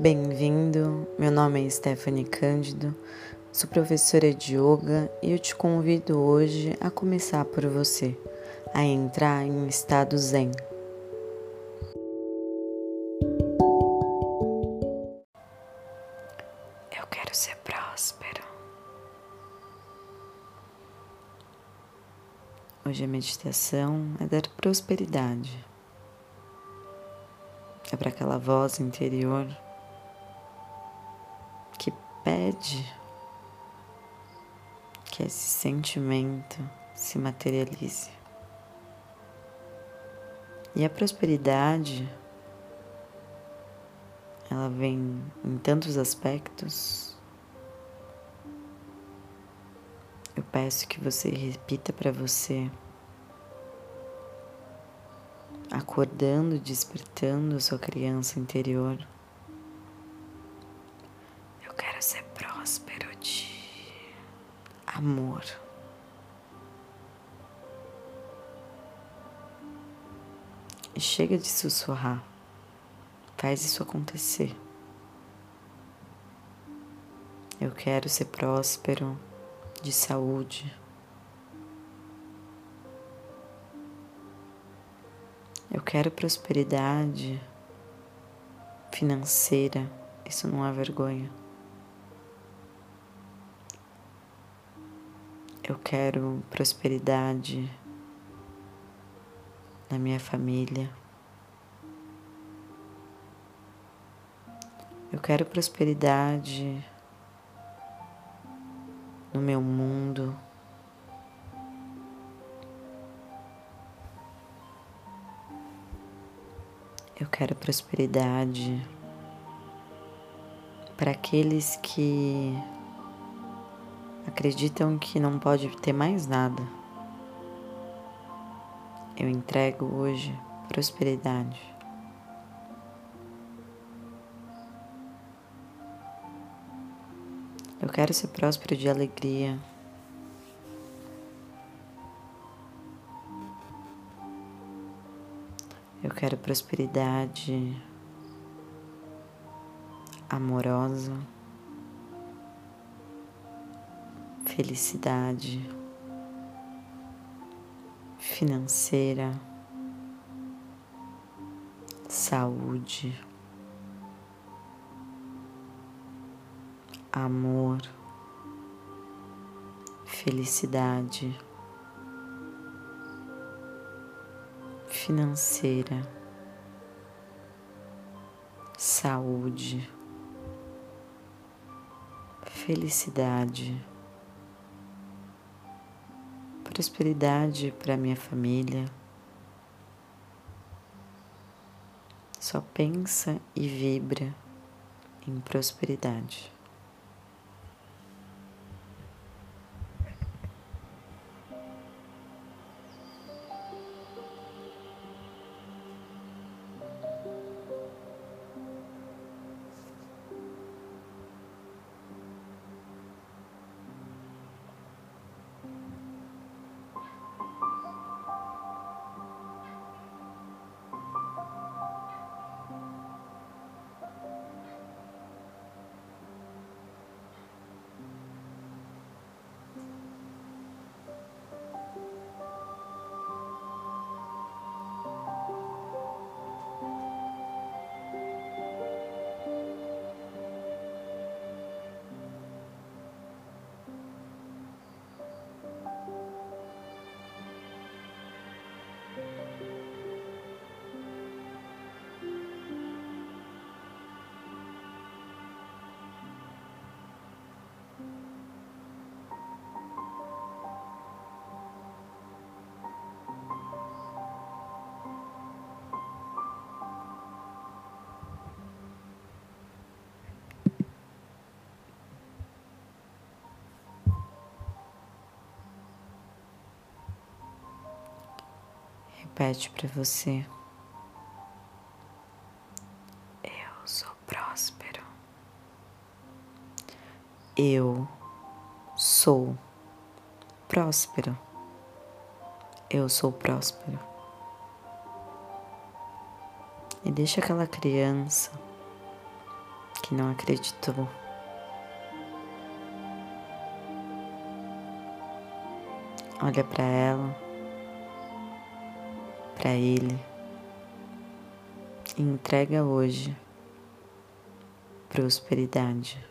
Bem-vindo, meu nome é Stephanie Cândido, sou professora de yoga e eu te convido hoje a começar por você, a entrar em um estado zen. Eu quero ser próspero. Hoje a meditação é dar prosperidade. É para aquela voz interior que pede que esse sentimento se materialize. E a prosperidade, ela vem em tantos aspectos. Eu peço que você repita para você, acordando, despertando a sua criança interior. próspero de amor. E chega de sussurrar. Faz isso acontecer. Eu quero ser próspero, de saúde. Eu quero prosperidade financeira. Isso não é vergonha. Eu quero prosperidade na minha família. Eu quero prosperidade no meu mundo. Eu quero prosperidade para aqueles que acreditam que não pode ter mais nada. Eu entrego hoje prosperidade. Eu quero ser próspero de alegria. Eu quero prosperidade amorosa. Felicidade financeira, saúde, amor, felicidade financeira, saúde, felicidade prosperidade para minha família. Só pensa e vibra em prosperidade. Repete para você: Eu sou próspero. Eu sou próspero. Eu sou próspero. E deixa aquela criança que não acreditou. Olha para ela, para ele e entrega hoje prosperidade.